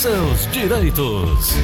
seus direitos.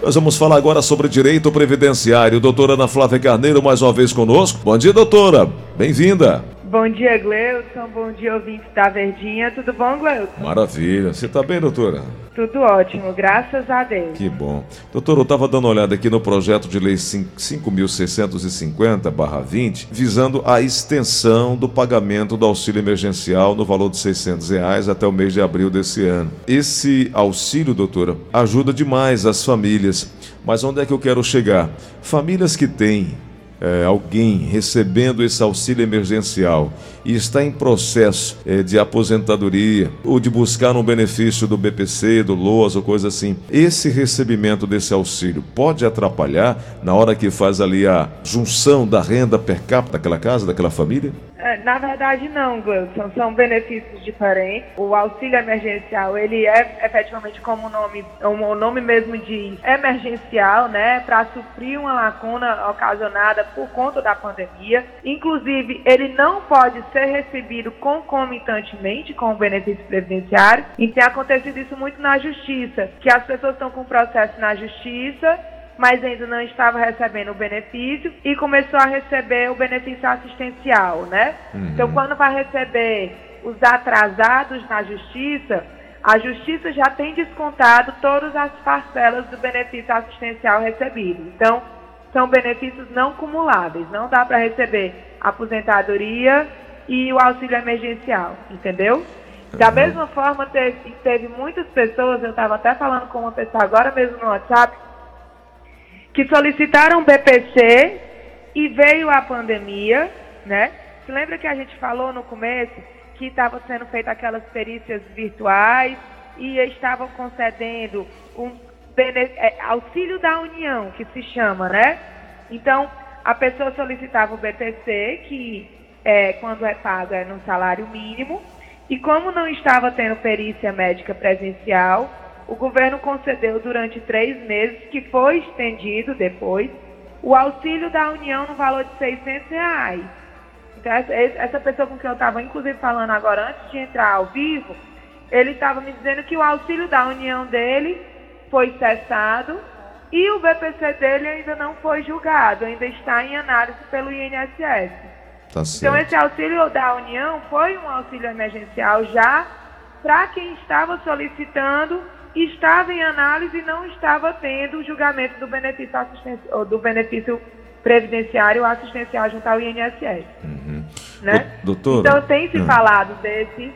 Nós vamos falar agora sobre direito previdenciário. Doutora Ana Flávia Carneiro, mais uma vez conosco. Bom dia, doutora. Bem-vinda. Bom dia, Gleuton. Bom dia, ouvintes da Verdinha. Tudo bom, Gleuton? Maravilha. Você está bem, doutora? Tudo ótimo, graças a Deus. Que bom. Doutora, eu estava dando uma olhada aqui no projeto de lei 5.650-20, visando a extensão do pagamento do auxílio emergencial no valor de 600 reais até o mês de abril desse ano. Esse auxílio, doutora, ajuda demais as famílias. Mas onde é que eu quero chegar? Famílias que têm é, alguém recebendo esse auxílio emergencial e está em processo é, de aposentadoria ou de buscar um benefício do BPC, do LOAS ou coisa assim, esse recebimento desse auxílio pode atrapalhar na hora que faz ali a junção da renda per capita daquela casa, daquela família? É, na verdade, não, Gleudson. São benefícios diferentes. O auxílio emergencial, ele é efetivamente como o nome, o nome mesmo diz, emergencial, né? Para suprir uma lacuna ocasionada por conta da pandemia. Inclusive, ele não pode ser recebido concomitantemente com o benefício previdenciário. E tem acontecido isso muito na justiça, que as pessoas estão com processo na justiça mas ainda não estava recebendo o benefício e começou a receber o benefício assistencial, né? Uhum. Então, quando vai receber os atrasados na justiça, a justiça já tem descontado todas as parcelas do benefício assistencial recebido. Então, são benefícios não cumuláveis. Não dá para receber aposentadoria e o auxílio emergencial, entendeu? Da uhum. mesma forma, teve, teve muitas pessoas, eu estava até falando com uma pessoa agora mesmo no WhatsApp, que solicitaram BPC e veio a pandemia, né? Você lembra que a gente falou no começo que estavam sendo feitas aquelas perícias virtuais e estavam concedendo um é, auxílio da União, que se chama, né? Então, a pessoa solicitava o BPC, que é, quando é pago é no salário mínimo, e como não estava tendo perícia médica presencial, o governo concedeu durante três meses, que foi estendido depois, o auxílio da União no valor de 600 reais. Então, essa pessoa com quem eu estava, inclusive, falando agora, antes de entrar ao vivo, ele estava me dizendo que o auxílio da União dele foi cessado e o BPC dele ainda não foi julgado, ainda está em análise pelo INSS. Tá então, esse auxílio da União foi um auxílio emergencial já para quem estava solicitando estava em análise e não estava tendo o julgamento do benefício, do benefício previdenciário assistencial junto ao INSS. Uhum. Né? Doutora, então tem se uhum. falado desse,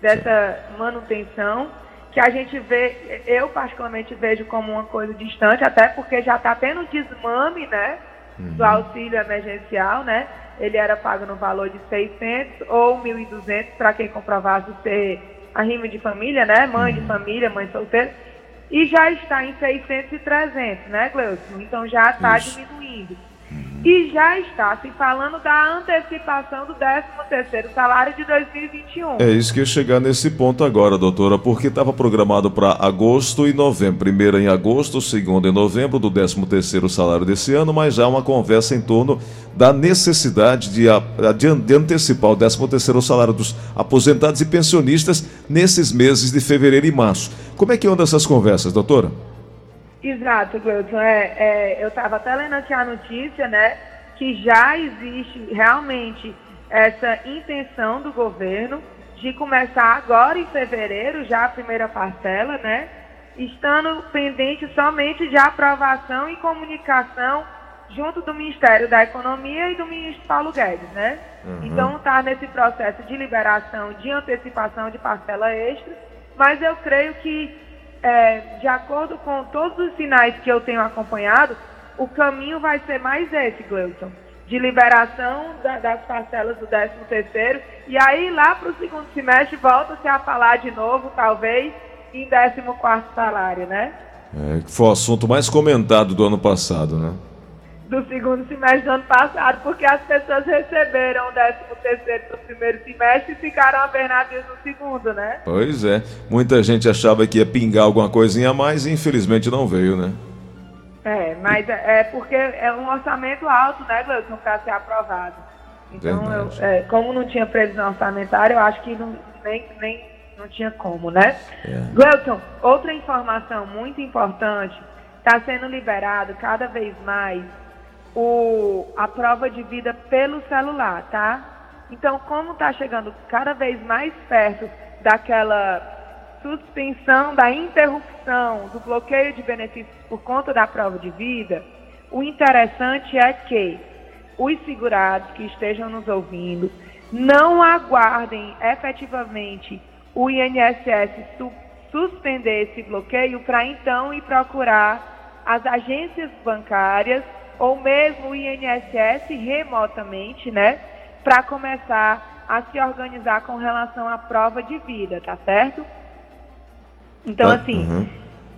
dessa manutenção que a gente vê, eu particularmente vejo como uma coisa distante, até porque já está tendo desmame, né, uhum. do auxílio emergencial, né, ele era pago no valor de 600 ou 1.200 para quem comprovasse ser a rima de família, né? Mãe de uhum. família, mãe solteira. E já está em 600 e 300, né, Gleuson? Então já está diminuindo. E já está se falando da antecipação do 13º salário de 2021. É isso que ia chegar nesse ponto agora, doutora, porque estava programado para agosto e novembro. Primeiro em agosto, segundo em novembro do 13º salário desse ano, mas já uma conversa em torno da necessidade de, de, de antecipar o 13º salário dos aposentados e pensionistas nesses meses de fevereiro e março. Como é que andam essas conversas, doutora? Exato, Gleuton. É, é, eu estava até lendo aqui a notícia, né, que já existe realmente essa intenção do governo de começar agora em fevereiro, já a primeira parcela, né, estando pendente somente de aprovação e comunicação junto do Ministério da Economia e do ministro Paulo Guedes, né? Uhum. Então está nesse processo de liberação, de antecipação de parcela extra, mas eu creio que, é, de acordo com todos os sinais que eu tenho acompanhado, o caminho vai ser mais esse, Gleuton, de liberação da, das parcelas do 13 terceiro, e aí lá para o segundo semestre volta-se a falar de novo, talvez, em 14 quarto salário, né? É, foi o assunto mais comentado do ano passado, né? Do segundo semestre do ano passado, porque as pessoas receberam o 13 terceiro do primeiro semestre e ficaram abernadas no segundo, né? Pois é. Muita gente achava que ia pingar alguma coisinha a mais e infelizmente não veio, né? É, mas é, é porque é um orçamento alto, né, Gleison, para ser aprovado. Então, eu, é, como não tinha previsão orçamentária, eu acho que não, nem, nem não tinha como, né? É. Gleuton, outra informação muito importante, está sendo liberado cada vez mais o, a prova de vida pelo celular, tá? Então, como está chegando cada vez mais perto daquela suspensão, da interrupção, do bloqueio de benefícios por conta da prova de vida, o interessante é que os segurados que estejam nos ouvindo não aguardem efetivamente o INSS su suspender esse bloqueio para então ir procurar as agências bancárias ou mesmo o INSS remotamente, né, para começar a se organizar com relação à prova de vida, tá certo? Então, assim, uhum.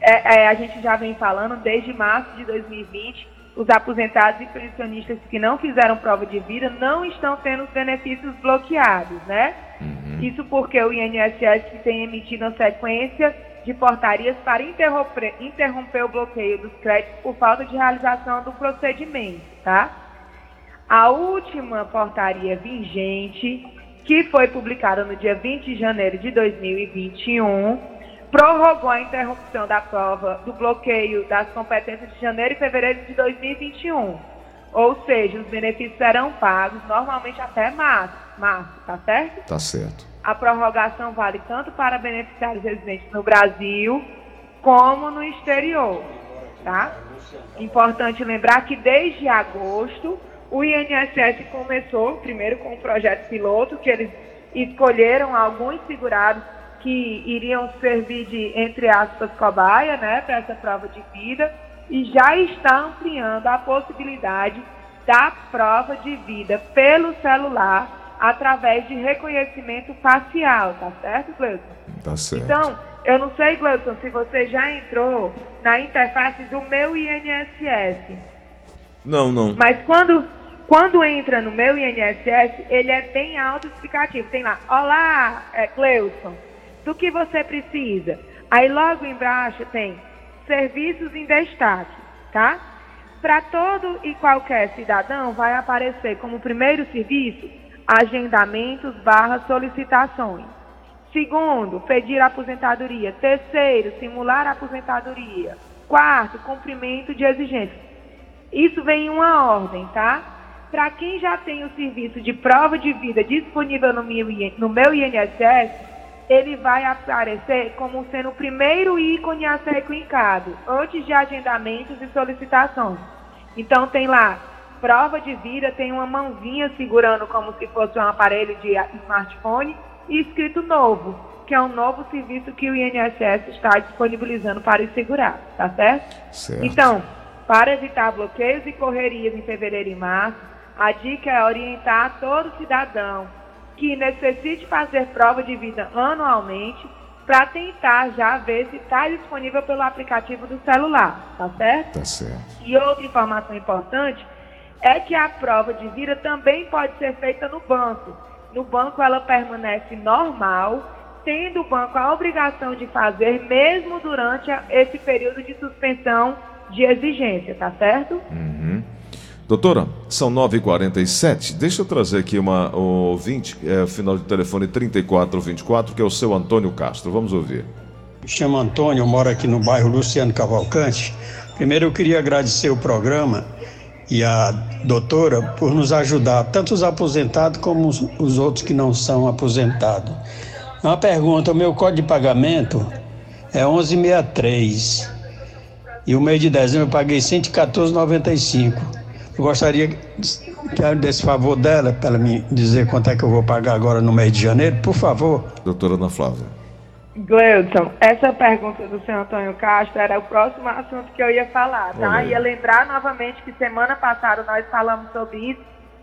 é, é, a gente já vem falando desde março de 2020, os aposentados e pensionistas que não fizeram prova de vida não estão tendo os benefícios bloqueados, né? Uhum. Isso porque o INSS tem emitido uma sequência de portarias para interromper, interromper o bloqueio dos créditos por falta de realização do procedimento, tá? A última portaria vigente, que foi publicada no dia 20 de janeiro de 2021, prorrogou a interrupção da prova do bloqueio das competências de janeiro e fevereiro de 2021. Ou seja, os benefícios serão pagos normalmente até março, março, tá certo? Tá certo. A prorrogação vale tanto para beneficiários residentes no Brasil como no exterior, tá? Importante lembrar que desde agosto o INSS começou primeiro com o projeto piloto que eles escolheram alguns segurados que iriam servir de, entre aspas, cobaia, né, para essa prova de vida, e já está ampliando a possibilidade da prova de vida pelo celular através de reconhecimento facial, tá certo, Gleuton? Tá certo. Então, eu não sei, Gleuton, se você já entrou na interface do meu INSS. Não, não. Mas quando, quando entra no meu INSS, ele é bem autoexplicativo. Tem lá, olá, é, do que você precisa. Aí logo embaixo tem serviços em destaque, tá? Para todo e qualquer cidadão vai aparecer como primeiro serviço agendamentos barra solicitações. Segundo, pedir aposentadoria. Terceiro, simular aposentadoria. Quarto, cumprimento de exigências. Isso vem em uma ordem, tá? Para quem já tem o serviço de prova de vida disponível no meu, no meu INSS, ele vai aparecer como sendo o primeiro ícone a ser clicado, antes de agendamentos e solicitações. Então tem lá, prova de vida, tem uma mãozinha segurando como se fosse um aparelho de smartphone e escrito novo, que é um novo serviço que o INSS está disponibilizando para os segurados, tá certo? certo? Então, para evitar bloqueios e correrias em fevereiro e março, a dica é orientar todo cidadão que necessite fazer prova de vida anualmente para tentar já ver se está disponível pelo aplicativo do celular, tá certo? Tá certo. E outra informação importante é que a prova de vida também pode ser feita no banco. No banco ela permanece normal, tendo o banco a obrigação de fazer mesmo durante esse período de suspensão de exigência, tá certo? Uhum. Doutora, são 9h47. Deixa eu trazer aqui uma ouvinte, é, final de telefone 3424, que é o seu Antônio Castro. Vamos ouvir. Me chamo Antônio, eu moro aqui no bairro Luciano Cavalcante. Primeiro eu queria agradecer o programa e a doutora por nos ajudar, tanto os aposentados como os, os outros que não são aposentados. Uma pergunta, o meu código de pagamento é 1163 e o mês de dezembro eu paguei 114,95. Eu gostaria quero desse favor dela para me dizer quanto é que eu vou pagar agora no mês de janeiro, por favor. Doutora Ana Flávia. Gleudson, essa pergunta do senhor Antônio Castro era o próximo assunto que eu ia falar, tá? Olha. Ia lembrar novamente que semana passada nós falamos sobre isso.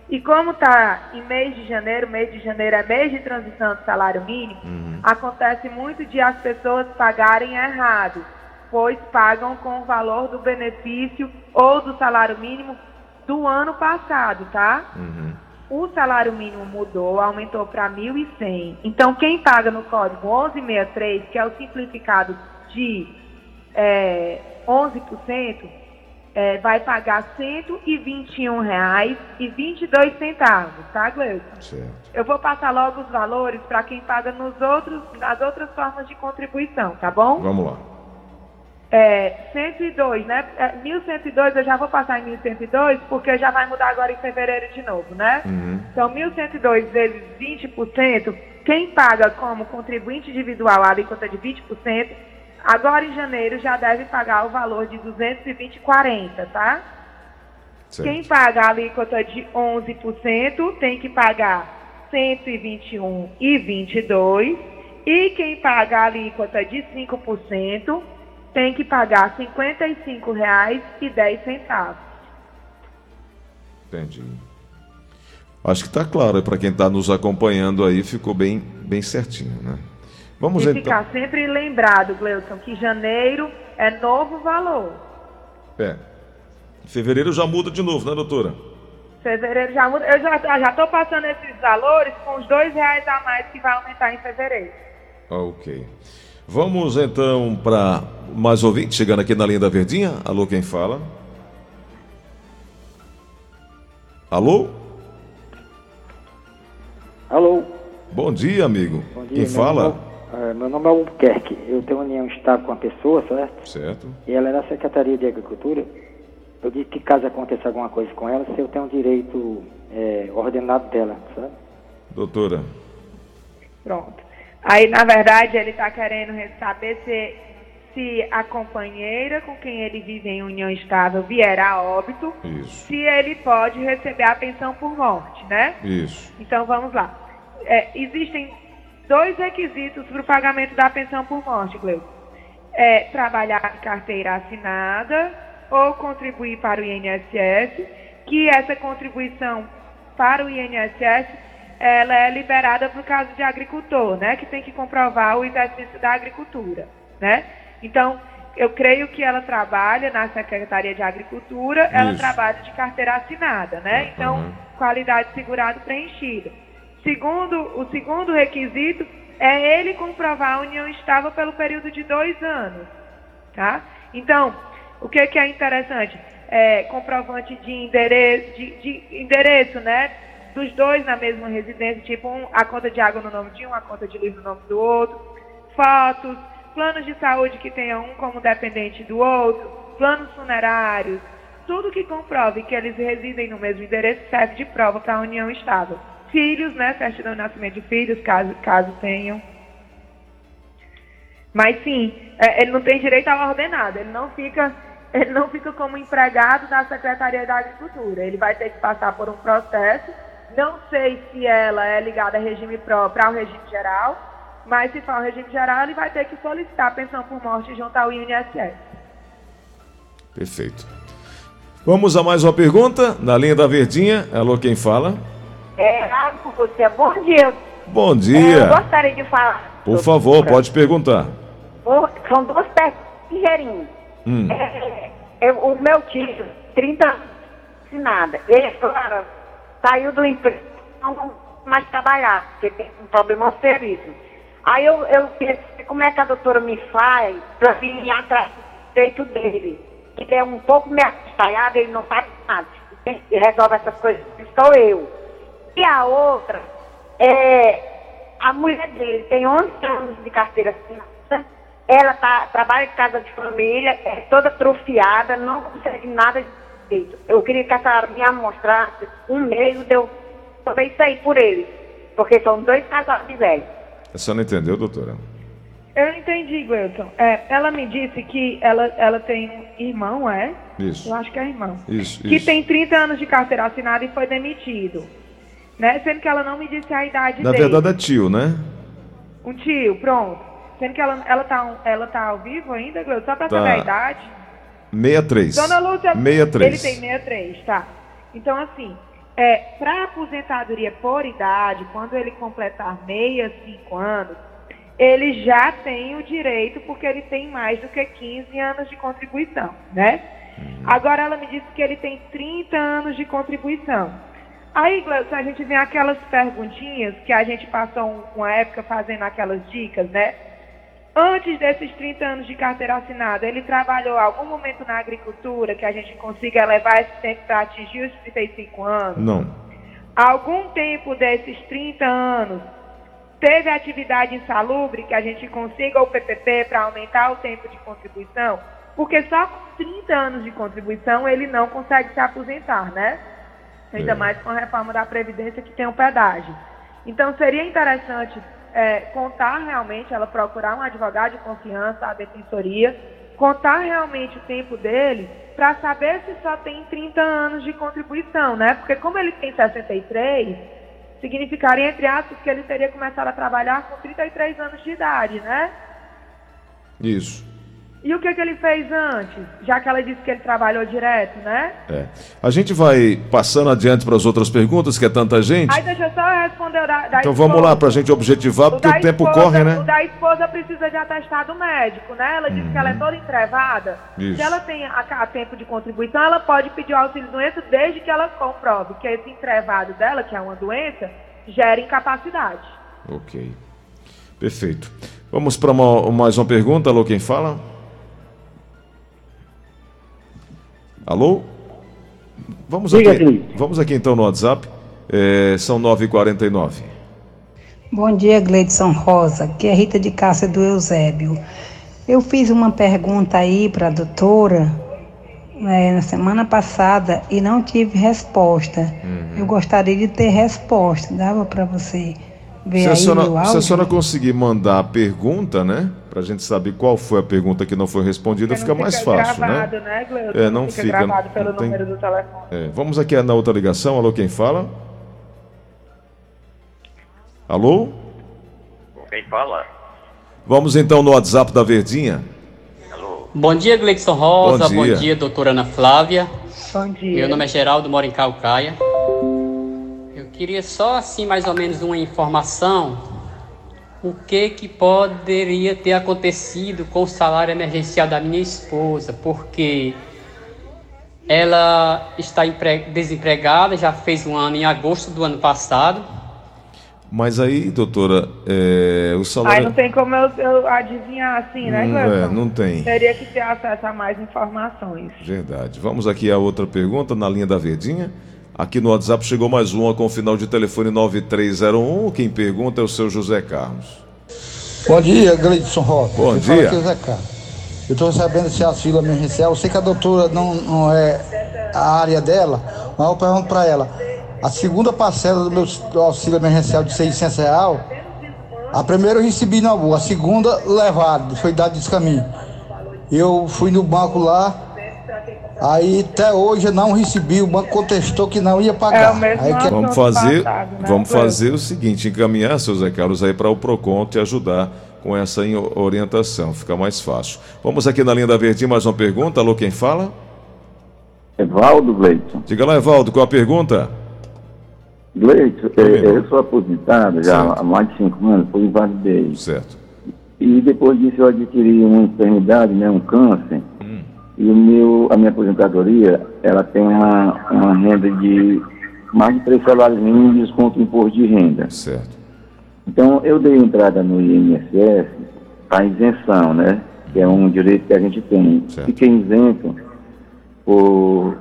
E como está em mês de janeiro, mês de janeiro é mês de transição do salário mínimo, uhum. acontece muito de as pessoas pagarem errado, pois pagam com o valor do benefício ou do salário mínimo do ano passado, tá? Uhum. O salário mínimo mudou, aumentou para 1.100. Então, quem paga no código 1163, que é o simplificado de é, 11%, é, vai pagar R$ 121,22, tá, Gleuton? Certo. Eu vou passar logo os valores para quem paga nos outros, nas outras formas de contribuição, tá bom? Vamos lá. É, 102, né? É, 1102 eu já vou passar em 1102 porque já vai mudar agora em fevereiro de novo, né? Uhum. Então 1102 vezes 20%, quem paga como contribuinte individual a alíquota de 20%, agora em janeiro já deve pagar o valor de 220,40, tá? Certo. Quem paga a alíquota de 11% tem que pagar 121,22 e quem paga a alíquota de 5% tem que pagar R$ 55,10. Entendi. Acho que está claro para quem está nos acompanhando aí, ficou bem, bem certinho, né? Vamos E então. ficar sempre lembrado, Gleuton, que janeiro é novo valor. É. Fevereiro já muda de novo, né, doutora? Fevereiro já muda. Eu já já estou passando esses valores com os dois reais a mais que vai aumentar em fevereiro. Ok. Vamos então para mais ouvinte chegando aqui na linha da Verdinha. Alô, quem fala? Alô? Alô, Bom dia, amigo. bom dia. Quem meu fala? Nome, é, meu nome é Albuquerque. Eu tenho união estável com uma pessoa, certo? Certo. E ela é da Secretaria de Agricultura. Eu disse que caso aconteça alguma coisa com ela, se eu tenho direito é, ordenado dela, sabe? Doutora. Pronto. Aí, na verdade, ele está querendo saber se, se a companheira com quem ele vive em união estável vier a óbito, Isso. se ele pode receber a pensão por morte, né? Isso. Então vamos lá. É, existem dois requisitos para o pagamento da pensão por morte, Gleuco. É trabalhar em carteira assinada ou contribuir para o INSS, que essa contribuição para o INSS ela é liberada para o caso de agricultor, né? Que tem que comprovar o exercício da agricultura, né? Então, eu creio que ela trabalha na Secretaria de Agricultura, ela Isso. trabalha de carteira assinada, né? Então, Uhum. qualidade segurado preenchida. Segundo, o segundo requisito é ele comprovar a união estável pelo período de dois anos, tá? Então, o que, que é interessante? É comprovante de endereço, de, de endereço, né? Dos dois na mesma residência, tipo um, a conta de água no nome de um, a conta de livro no nome do outro, fotos, planos de saúde que tenha um como dependente do outro, planos funerários, tudo que comprove que eles residem no mesmo endereço serve de prova para a união estável. Filhos, né? Certidão de nascimento de filhos, caso, caso tenham. Mas sim, é, ele não tem direito ao ordenado, ele não fica, ele não fica como empregado da Secretaria da Agricultura. Ele vai ter que passar por um processo. Não sei se ela é ligada a regime próprio ao regime geral, mas se for ao regime geral, ele vai ter que solicitar a pensão por morte junto ao INSS. Perfeito. Vamos a mais uma pergunta na linha da Verdinha. Alô, quem fala? É, ah, você, bom dia. Bom É, dia. eu gostaria de falar. Por favor, pode perguntar. São duas perguntas ligeirinho. Hum. É, é, o meu tio, 30 anos, nada. Ele, claro, saiu do emprego, não vai mais trabalhar, porque tem um problema serviço. Aí eu, eu pensei, como é que a doutora me faz para vir atrás do direito dele? Ele é um pouco me assalhado, ele não sabe nada. Quem resolve essas coisas sou eu. E a outra, é, a mulher dele tem 11 anos de carteira assinada, ela tá, trabalha em casa de família, é toda trufiada, não consegue nada de Eu queria que a senhora me mostrasse um meio de eu poder sair por eles, porque são dois casais de velhos. A senhora entendeu, doutora? Eu entendi, Gleuton. É, ela me disse que ela, ela tem um irmão, é? Isso. Eu acho que é irmão. Isso, que isso. tem 30 anos de carteira assinada e foi demitido. Né? Sendo que ela não me disse a idade Na dele. verdade é tio, né? Um tio, pronto. Sendo que ela, ela, tá, ela tá ao vivo ainda, Gleuton? Só pra Tá. saber a idade. 63. Dona Lúcia, 63. ele tem 63, tá. Então, assim, é, para aposentadoria por idade, quando ele completar 65 anos, ele já tem o direito, porque ele tem mais do que 15 anos de contribuição, né? Agora ela me disse que ele tem 30 anos de contribuição. Aí, Gleison, a gente vem aquelas perguntinhas que a gente passou um- uma época fazendo aquelas dicas, né? Antes desses 30 anos de carteira assinada, ele trabalhou algum momento na agricultura que a gente consiga elevar esse tempo para atingir os 35 anos? Não. Algum tempo desses 30 anos teve atividade insalubre que a gente consiga o PPP para aumentar o tempo de contribuição? Porque só com 30 anos de contribuição ele não consegue se aposentar, né? Ainda É. mais com a reforma da Previdência que tem o pedágio. Então seria interessante é, contar realmente, ela procurar um advogado de confiança, a defensoria, contar realmente o tempo dele para saber se só tem 30 anos de contribuição, né? Porque como ele tem 63, significaria, entre aspas, que ele teria começado a trabalhar com 33 anos de idade, né? Isso. E o que, que ele fez antes? Já que ela disse que ele trabalhou direto, né? É. A gente vai passando adiante para as outras perguntas, que é tanta gente. Aí deixa eu só responder o da, da Então vamos lá, esposa. para a gente objetivar, porque da o tempo esposa- corre, O né? da esposa precisa de atestado médico, né? Ela disse que ela é toda entrevada. Isso. Se ela tem a, a tempo de contribuição, ela pode pedir o auxílio doença desde que ela comprove que esse entrevado dela, que é uma doença, gera incapacidade. Ok. Perfeito. Vamos para mais uma pergunta. Alô, quem fala? Alô? Vamos Diga, aqui, vamos aqui então no WhatsApp. É, são 9h49. Bom dia, Gleidson Rosa, que é Rita de Cássia do Eusébio. Eu fiz uma pergunta aí para a doutora eh, na semana passada e não tive resposta. Uhum. Eu gostaria de ter resposta. Dava para você ver Se a, aí senhora, o se a áudio? senhora conseguir mandar a pergunta, né? Pra gente saber qual foi a pergunta que não foi respondida, Porque fica não mais fácil, gravado, né? né? É, não fica, fica, gravado pelo não tem- número do telefone. É, vamos aqui na outra ligação. Alô, quem fala? Alô? Quem fala? Vamos então no WhatsApp da Verdinha. Bom dia, Gleidson Rosa. Bom Bom dia. dia. doutora Ana Flávia. Bom dia. Meu nome é Geraldo, moro em Calcaia. Eu queria só, assim, mais ou menos uma informação. O que que poderia ter acontecido com o salário emergencial da minha esposa? Porque ela está empre- desempregada, já fez um ano em agosto do ano passado. Mas aí, doutora, é, o Aí salário. não tem como eu, eu adivinhar assim, né, Hum, Gleuton? é, não tem. Teria que ter acesso a mais informações. Verdade. Vamos aqui a outra pergunta na linha da Verdinha. Aqui no WhatsApp chegou mais uma com o final de telefone 9301. Quem pergunta é o seu José Carlos. Bom dia, Gleidson Rosa. Bom fala dia. é Zé Carlos. Eu estou sabendo esse auxílio emergencial. Eu sei que a doutora não, não é a área dela, mas eu pergunto para ela. A segunda parcela do meu auxílio emergencial de 600 real, a primeira eu recebi na boa, a segunda levado, foi dado de caminho. Eu fui no banco lá, aí até hoje eu não recebi, o banco contestou que não ia pagar. É Aí que- Vamos fazer, passado, né, vamos fazer o seguinte: encaminhar, seu Zé Carlos, aí para o PROCON te ajudar com essa orientação. Fica mais fácil. Vamos aqui na linha da Verdinha, mais uma pergunta. Alô, quem fala? Evaldo Gleidson. Diga lá, Evaldo, qual a pergunta? Gleidson, Oi, é, meu. eu sou aposentado já Certo. há mais de cinco anos, por invalidez. Certo. E depois disso eu adquiri uma enfermidade, né, um câncer. E o meu, a minha aposentadoria, ela tem uma, uma renda de mais de três salários mínimos desconto em imposto de renda. Certo. Então eu dei entrada no INSS para isenção, né? Que é um direito que a gente tem. Certo. Fiquei isento por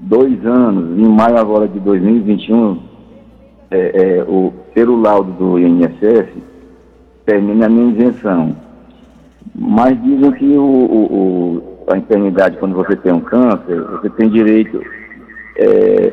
dois anos, em maio agora de 2021, é, é, o, pelo laudo do INSS, termina a minha isenção. Mas dizem que o, o- o- a enfermidade, quando você tem um câncer, você tem direito, é,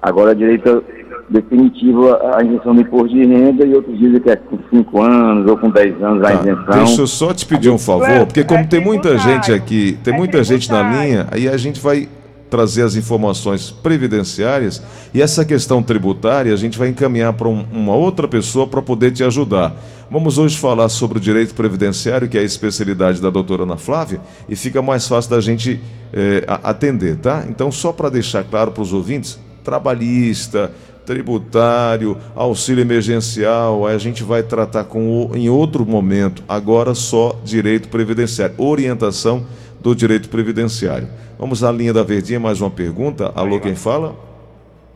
agora direito definitivo à isenção do imposto de renda e outros dizem que é com 5 anos ou com 10 anos a Tá, isenção. Deixa eu só te pedir um favor, porque como tem muita gente aqui, tem muita gente na linha, aí a gente vai trazer as informações previdenciárias e essa questão tributária a gente vai encaminhar para um- uma outra pessoa para poder te ajudar. Vamos hoje falar sobre o direito previdenciário, que é a especialidade da doutora Ana Flávia, e fica mais fácil da gente eh, atender, tá? Então, só para deixar claro para os ouvintes, trabalhista, tributário, auxílio emergencial, a gente vai tratar com o, em outro momento. Agora só direito previdenciário, orientação do direito previdenciário. Vamos à linha da Verdinha, mais uma pergunta. Alô, quem fala?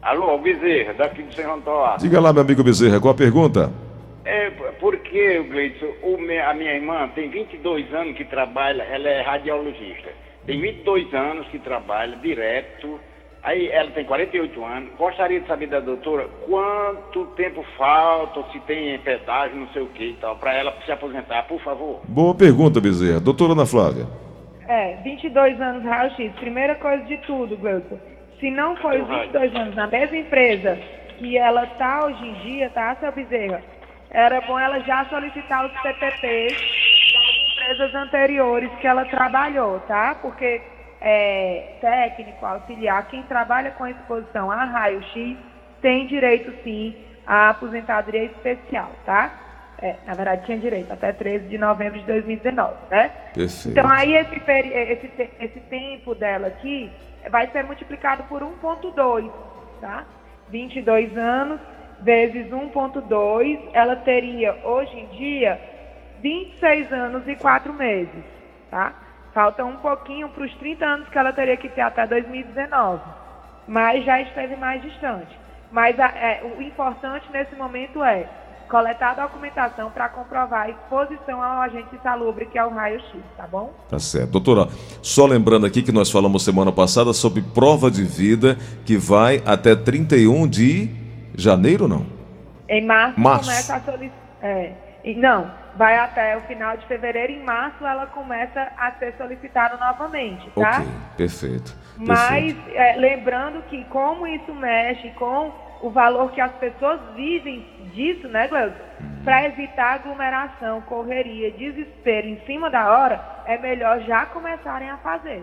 Alô, Bezerra, daqui de Sem Antônio. Diga lá, meu amigo Bezerra, qual a pergunta? É, porque, Gleidson, a minha irmã tem 22 anos que trabalha, ela é radiologista. Tem 22 anos que trabalha direto. Aí ela tem 48 anos. Gostaria de saber da doutora quanto tempo falta, se tem pedágio, não sei o que e tal, para ela se aposentar, por favor. Boa pergunta, Bezerra. Doutora Ana Flávia. É, 22 anos raio-x. Primeira coisa de tudo, Gleuton. Se não foi os 22 anos na mesma empresa que ela tá hoje em dia, tá, seu Bezerra? Era bom ela já solicitar os PPPs das empresas anteriores que ela trabalhou, tá? Porque é, técnico, auxiliar, quem trabalha com exposição a raio-x tem direito sim à aposentadoria especial, tá? É, na verdade tinha direito até 13 de novembro de 2019, né? Perfeito. Então aí esse, peri- esse, esse tempo dela aqui vai ser multiplicado por 1.2, tá? 22 anos vezes 1.2, ela teria hoje em dia 26 anos e 4 meses, tá? Falta um pouquinho para os 30 anos que ela teria que ter até 2019, mas já esteve mais distante. Mas a- é, o importante nesse momento é coletar a documentação para comprovar a exposição ao agente insalubre, que é o raio-x, tá bom? Tá certo. Doutora, só lembrando aqui que nós falamos semana passada sobre prova de vida que vai até 31 de janeiro, não? Em março, Março. começa a solicitar. É, não, vai até o final de fevereiro. Em março ela começa a ser solicitada novamente, tá? Ok, perfeito. Mas é, lembrando que como isso mexe com o valor que as pessoas vivem disso, né, Gleuton? Para evitar aglomeração, correria, desespero em cima da hora, é melhor já começarem a fazer.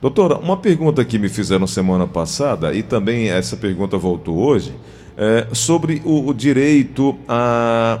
Doutora, uma pergunta que me fizeram semana passada e também essa pergunta voltou hoje, é sobre o, o direito a,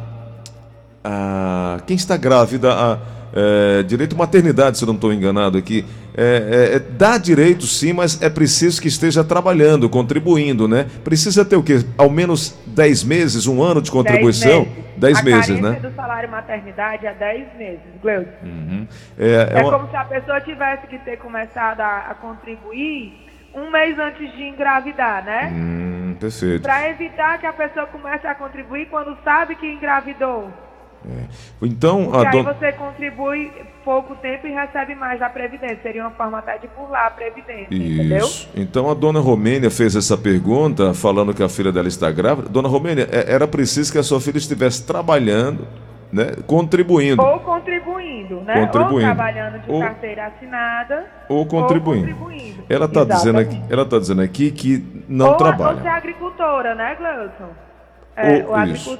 a quem está grávida, a, é, direito maternidade, se eu não estou enganado aqui, é, é, é, dá direito sim, mas é preciso que esteja trabalhando, contribuindo, né? Precisa ter o quê? Ao menos 10 meses, um ano de contribuição? 10 a meses, carência né? do salário maternidade é 10 meses, Gleuton. Uhum. É, é É, uma- como se a pessoa tivesse que ter começado a, a contribuir um mês antes de engravidar, né? Hum, perfeito. Para evitar que a pessoa comece a contribuir quando sabe que engravidou. Então, Porque a aí dona... você contribui pouco tempo e recebe mais da Previdência. Seria uma forma até de pular a Previdência, entendeu? Isso. Então a dona Romênia fez essa pergunta, falando que a filha dela está grávida. Dona Romênia, é- era preciso que a sua filha estivesse trabalhando, né, contribuindo. Ou contribuindo, né? Contribuindo. Ou trabalhando de Ou- carteira assinada. Ou contribuindo. contribuindo. Ela está dizendo aqui, ela tá dizendo aqui que não ou, trabalha. Ou ser agricultora, né, Gleuton? É, Ou o isso.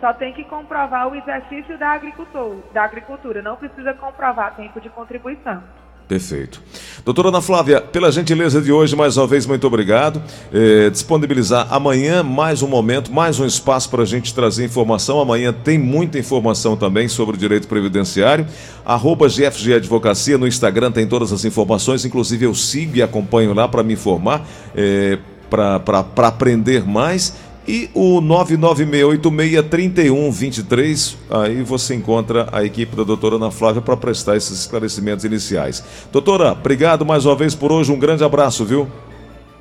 Só tem que comprovar o exercício da, agricultor, da agricultura, não precisa comprovar tempo de contribuição. Perfeito. Doutora Ana Flávia, pela gentileza de hoje, mais uma vez, muito obrigado. Eh, disponibilizar amanhã mais um momento, mais um espaço para a gente trazer informação. Amanhã tem muita informação também sobre o direito previdenciário. Arroba GFG Advocacia no Instagram tem todas as informações, inclusive eu sigo e acompanho lá para me informar, eh, para aprender mais. E o 996863123, aí você encontra a equipe da doutora Ana Flávia para prestar esses esclarecimentos iniciais. Doutora, obrigado mais uma vez por hoje, um grande abraço, viu?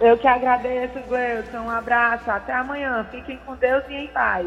Eu que agradeço, Gleuton. Um abraço. Até amanhã. Fiquem com Deus e em paz.